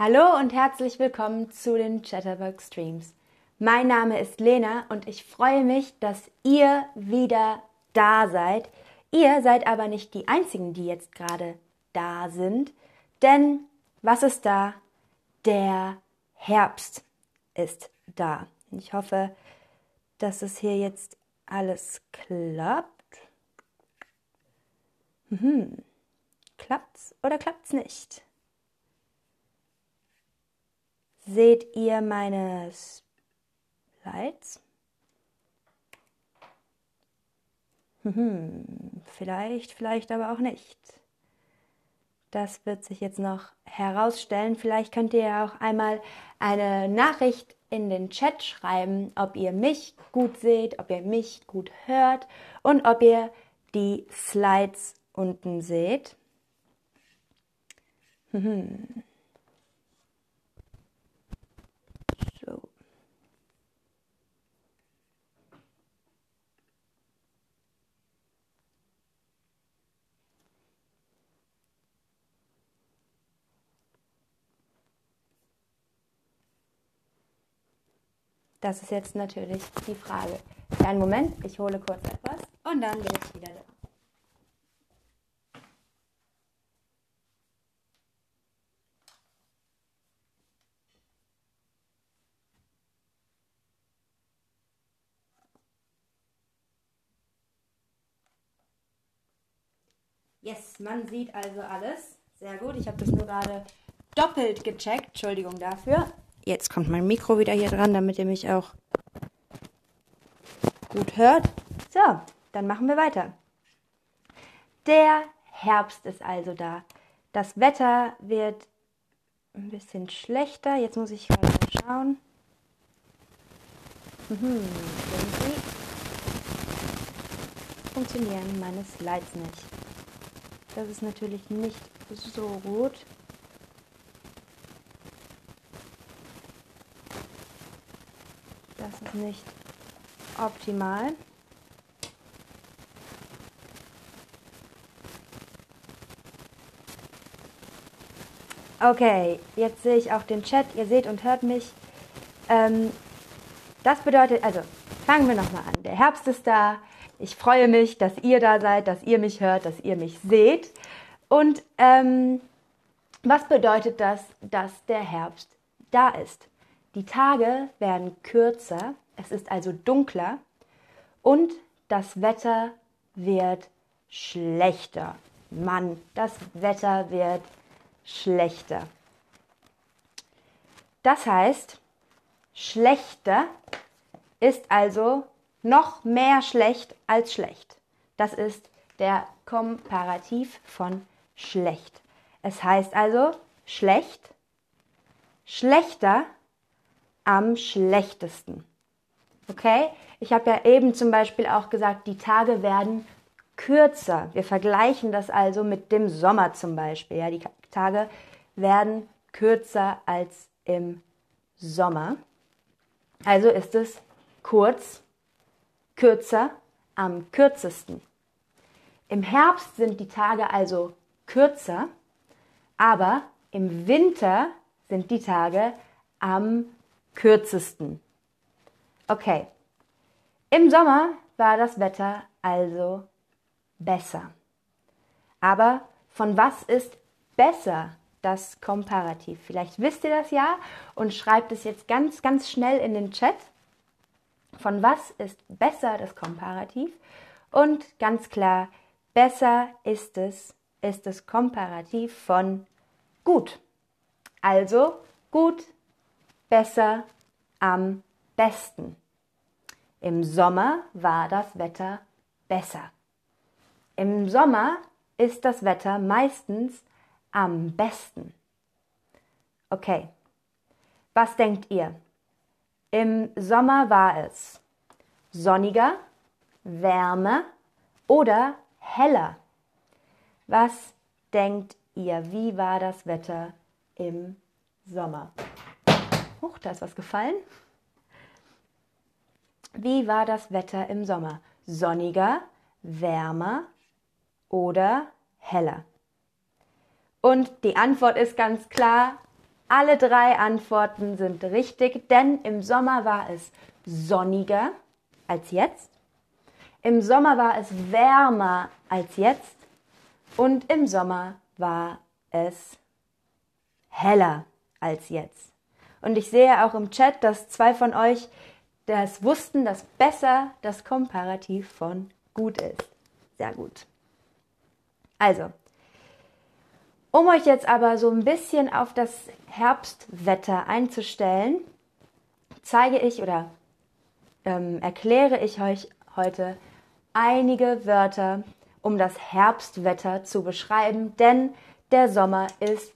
Hallo und herzlich willkommen zu den Chatterbug Streams. Mein Name ist Lena und ich freue mich, dass ihr wieder da seid. Ihr seid aber nicht die einzigen, die jetzt gerade da sind, denn was ist da? Der Herbst ist da. Ich hoffe, dass es hier jetzt alles klappt. Hm. Klappt's oder klappt's nicht? Seht ihr meine Slides? Hm, vielleicht, vielleicht aber auch nicht. Das wird sich jetzt noch herausstellen. Vielleicht könnt ihr ja auch einmal eine Nachricht in den Chat schreiben, ob ihr mich gut seht, ob ihr mich gut hört und ob ihr die Slides unten seht. Hm. Das ist jetzt natürlich die Frage. Einen Moment, ich hole kurz etwas und dann bin ich wieder da. Yes, man sieht also alles. Sehr gut. Ich habe das nur gerade doppelt gecheckt. Entschuldigung dafür. Jetzt kommt mein Mikro wieder hier dran, damit ihr mich auch gut hört. So, dann machen wir weiter. Der Herbst ist also da. Das Wetter wird ein bisschen schlechter. Jetzt muss ich gerade mal schauen. Mhm, funktionieren meine Slides nicht. Das ist natürlich nicht so gut. Ist nicht optimal. Okay, jetzt sehe ich auch den Chat. Ihr seht und hört mich. Ähm, das bedeutet, also fangen wir nochmal an. Der Herbst ist da. Ich freue mich, dass ihr da seid, dass ihr mich hört, dass ihr mich seht. Und ähm, was bedeutet das, dass der Herbst da ist? Die Tage werden kürzer, es ist also dunkler und das Wetter wird schlechter. Mann, das Wetter wird schlechter. Das heißt, schlechter ist also noch mehr schlecht als schlecht. Das ist der Komparativ von schlecht. Es heißt also schlecht, schlechter am schlechtesten. Okay? Ich habe ja eben zum Beispiel auch gesagt, die Tage werden kürzer. Wir vergleichen das also mit dem Sommer zum Beispiel. Ja, die Tage werden kürzer als im Sommer. Also ist es kurz, kürzer, am kürzesten. Im Herbst sind die Tage also kürzer, aber im Winter sind die Tage am kürzesten. Okay. Im Sommer war das Wetter also besser. Aber von was ist besser das Komparativ? Vielleicht wisst ihr das ja und schreibt es jetzt ganz, ganz schnell in den Chat. Von was ist besser das Komparativ? Und ganz klar, besser ist es, ist das Komparativ von gut. Also gut besser, am besten. Im Sommer war das Wetter besser. Im Sommer ist das Wetter meistens am besten. Okay, was denkt ihr? Im Sommer war es sonniger, wärmer oder heller. Was denkt ihr? Wie war das Wetter im Sommer? Huch, da ist was gefallen. Wie war das Wetter im Sommer? Sonniger, wärmer oder heller? Und die Antwort ist ganz klar Alle drei Antworten sind richtig, denn im Sommer war es sonniger als jetzt. Im Sommer war es wärmer als jetzt. Und im Sommer war es heller als jetzt. Und ich sehe auch im Chat, dass zwei von euch das wussten, dass besser das Komparativ von gut ist. Sehr gut. Also, um euch jetzt aber so ein bisschen auf das Herbstwetter einzustellen, zeige ich oder ähm, erkläre ich euch heute einige Wörter, um das Herbstwetter zu beschreiben, denn der Sommer ist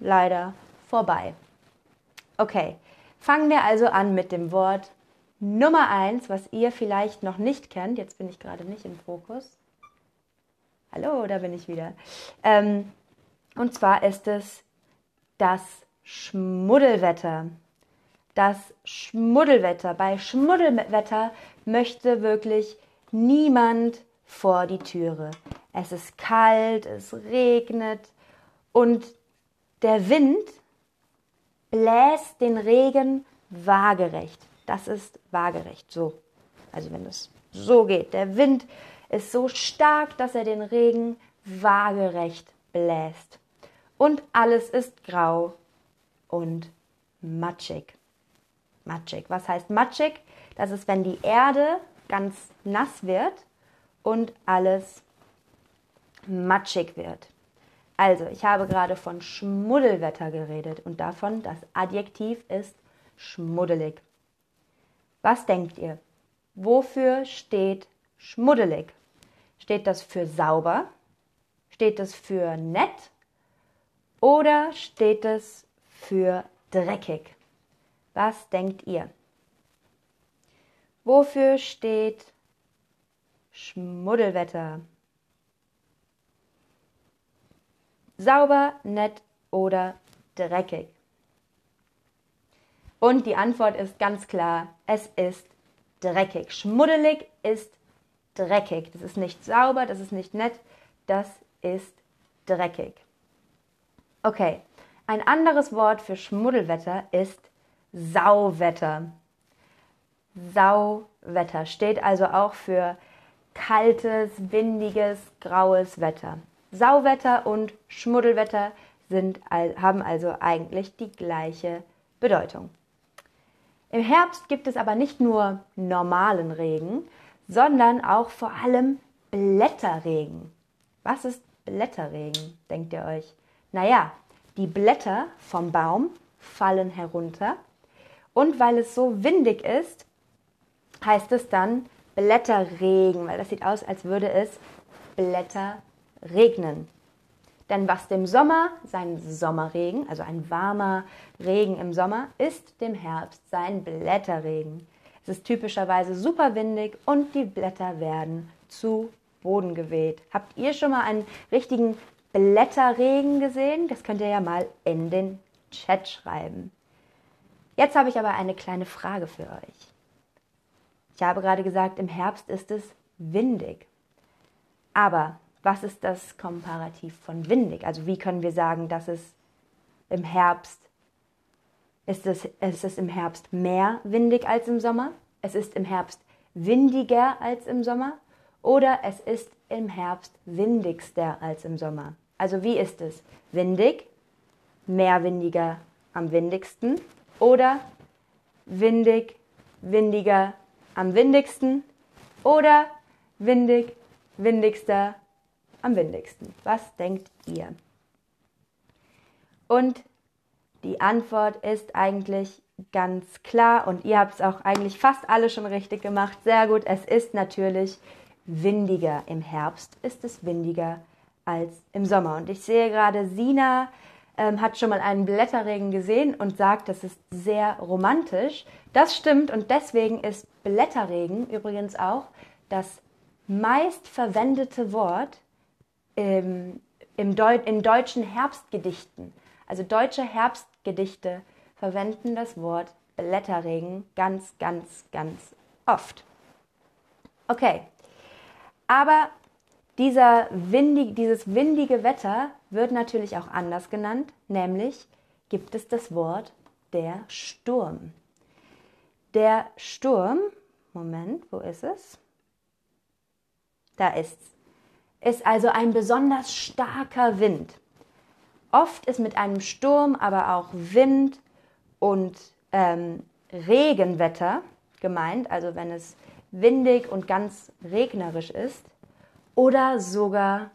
leider vorbei. Okay, fangen wir also an mit dem Wort Nummer eins, was ihr vielleicht noch nicht kennt. Jetzt bin ich gerade nicht im Fokus. Hallo, da bin ich wieder. Ähm, und zwar ist es das Schmuddelwetter. Das Schmuddelwetter. Bei Schmuddelwetter möchte wirklich niemand vor die Türe. Es ist kalt, es regnet und der Wind bläst den Regen waagerecht. Das ist waagerecht, so. Also wenn es so geht. Der Wind ist so stark, dass er den Regen waagerecht bläst. Und alles ist grau und matschig. Matschig. Was heißt matschig? Das ist, wenn die Erde ganz nass wird und alles matschig wird. Also, ich habe gerade von Schmuddelwetter geredet und davon, das Adjektiv ist schmuddelig. Was denkt ihr? Wofür steht schmuddelig? Steht das für sauber? Steht es für nett? Oder steht es für dreckig? Was denkt ihr? Wofür steht Schmuddelwetter? Sauber, nett oder dreckig? Und die Antwort ist ganz klar, es ist dreckig. Schmuddelig ist dreckig. Das ist nicht sauber, das ist nicht nett, das ist dreckig. Okay, ein anderes Wort für Schmuddelwetter ist Sauwetter. Sauwetter steht also auch für kaltes, windiges, graues Wetter. Sauwetter und Schmuddelwetter sind, haben also eigentlich die gleiche Bedeutung. Im Herbst gibt es aber nicht nur normalen Regen, sondern auch vor allem Blätterregen. Was ist Blätterregen, denkt ihr euch? Naja, die Blätter vom Baum fallen herunter und weil es so windig ist, heißt es dann Blätterregen, weil das sieht aus, als würde es Blätter regnen. Denn was dem Sommer sein Sommerregen, also ein warmer Regen im Sommer, ist dem Herbst sein Blätterregen. Es ist typischerweise super windig und die Blätter werden zu Boden geweht. Habt ihr schon mal einen richtigen Blätterregen gesehen? Das könnt ihr ja mal in den Chat schreiben. Jetzt habe ich aber eine kleine Frage für euch. Ich habe gerade gesagt, im Herbst ist es windig. Aber was ist das Komparativ von windig? Also wie können wir sagen, dass es im Herbst, ist es, ist es im Herbst mehr windig als im Sommer? Es ist im Herbst windiger als im Sommer? Oder es ist im Herbst windigster als im Sommer? Also wie ist es? Windig, mehr windiger am windigsten oder windig, windiger am windigsten oder windig, windigster am windigsten? Was denkt ihr? Und die Antwort ist eigentlich ganz klar und ihr habt es auch eigentlich fast alle schon richtig gemacht. Sehr gut, es ist natürlich windiger. Im Herbst ist es windiger als im Sommer. Und ich sehe gerade, Sina ähm, hat schon mal einen Blätterregen gesehen und sagt, das ist sehr romantisch. Das stimmt und deswegen ist Blätterregen übrigens auch das meistverwendete Wort im, im Deu in deutschen Herbstgedichten. Also deutsche Herbstgedichte verwenden das Wort Blätterregen ganz, ganz, ganz oft. Okay, aber dieser windig, dieses windige Wetter wird natürlich auch anders genannt, nämlich gibt es das Wort der Sturm. Der Sturm, Moment, wo ist es? Da ist's. Ist also ein besonders starker Wind. Oft ist mit einem Sturm aber auch Wind und ähm, Regenwetter gemeint, also wenn es windig und ganz regnerisch ist. Oder sogar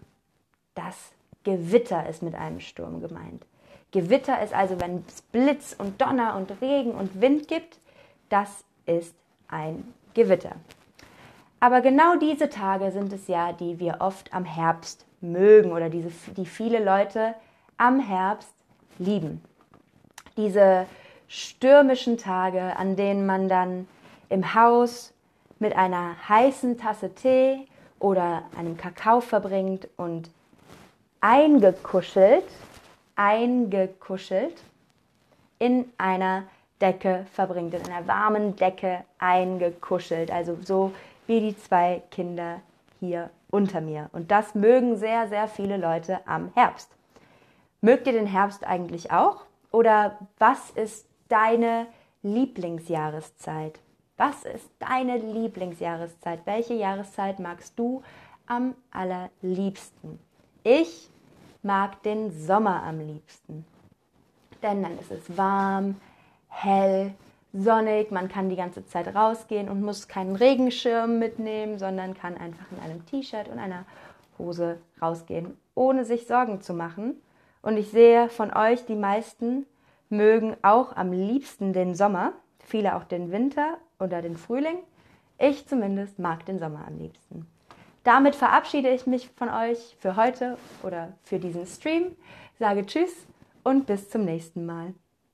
das Gewitter ist mit einem Sturm gemeint. Gewitter ist also, wenn es Blitz und Donner und Regen und Wind gibt, das ist ein Gewitter. Aber genau diese Tage sind es ja, die wir oft am Herbst mögen oder diese, die viele Leute am Herbst lieben. Diese stürmischen Tage, an denen man dann im Haus mit einer heißen Tasse Tee oder einem Kakao verbringt und eingekuschelt, eingekuschelt in einer Decke verbringt, in einer warmen Decke eingekuschelt, also so wie die zwei Kinder hier unter mir. Und das mögen sehr, sehr viele Leute am Herbst. Mögt ihr den Herbst eigentlich auch? Oder was ist deine Lieblingsjahreszeit? Was ist deine Lieblingsjahreszeit? Welche Jahreszeit magst du am allerliebsten? Ich mag den Sommer am liebsten. Denn dann ist es warm, hell, sonnig, man kann die ganze Zeit rausgehen und muss keinen Regenschirm mitnehmen, sondern kann einfach in einem T-Shirt und einer Hose rausgehen, ohne sich Sorgen zu machen. Und ich sehe von euch, die meisten mögen auch am liebsten den Sommer, viele auch den Winter oder den Frühling. Ich zumindest mag den Sommer am liebsten. Damit verabschiede ich mich von euch für heute oder für diesen Stream, sage Tschüss und bis zum nächsten Mal.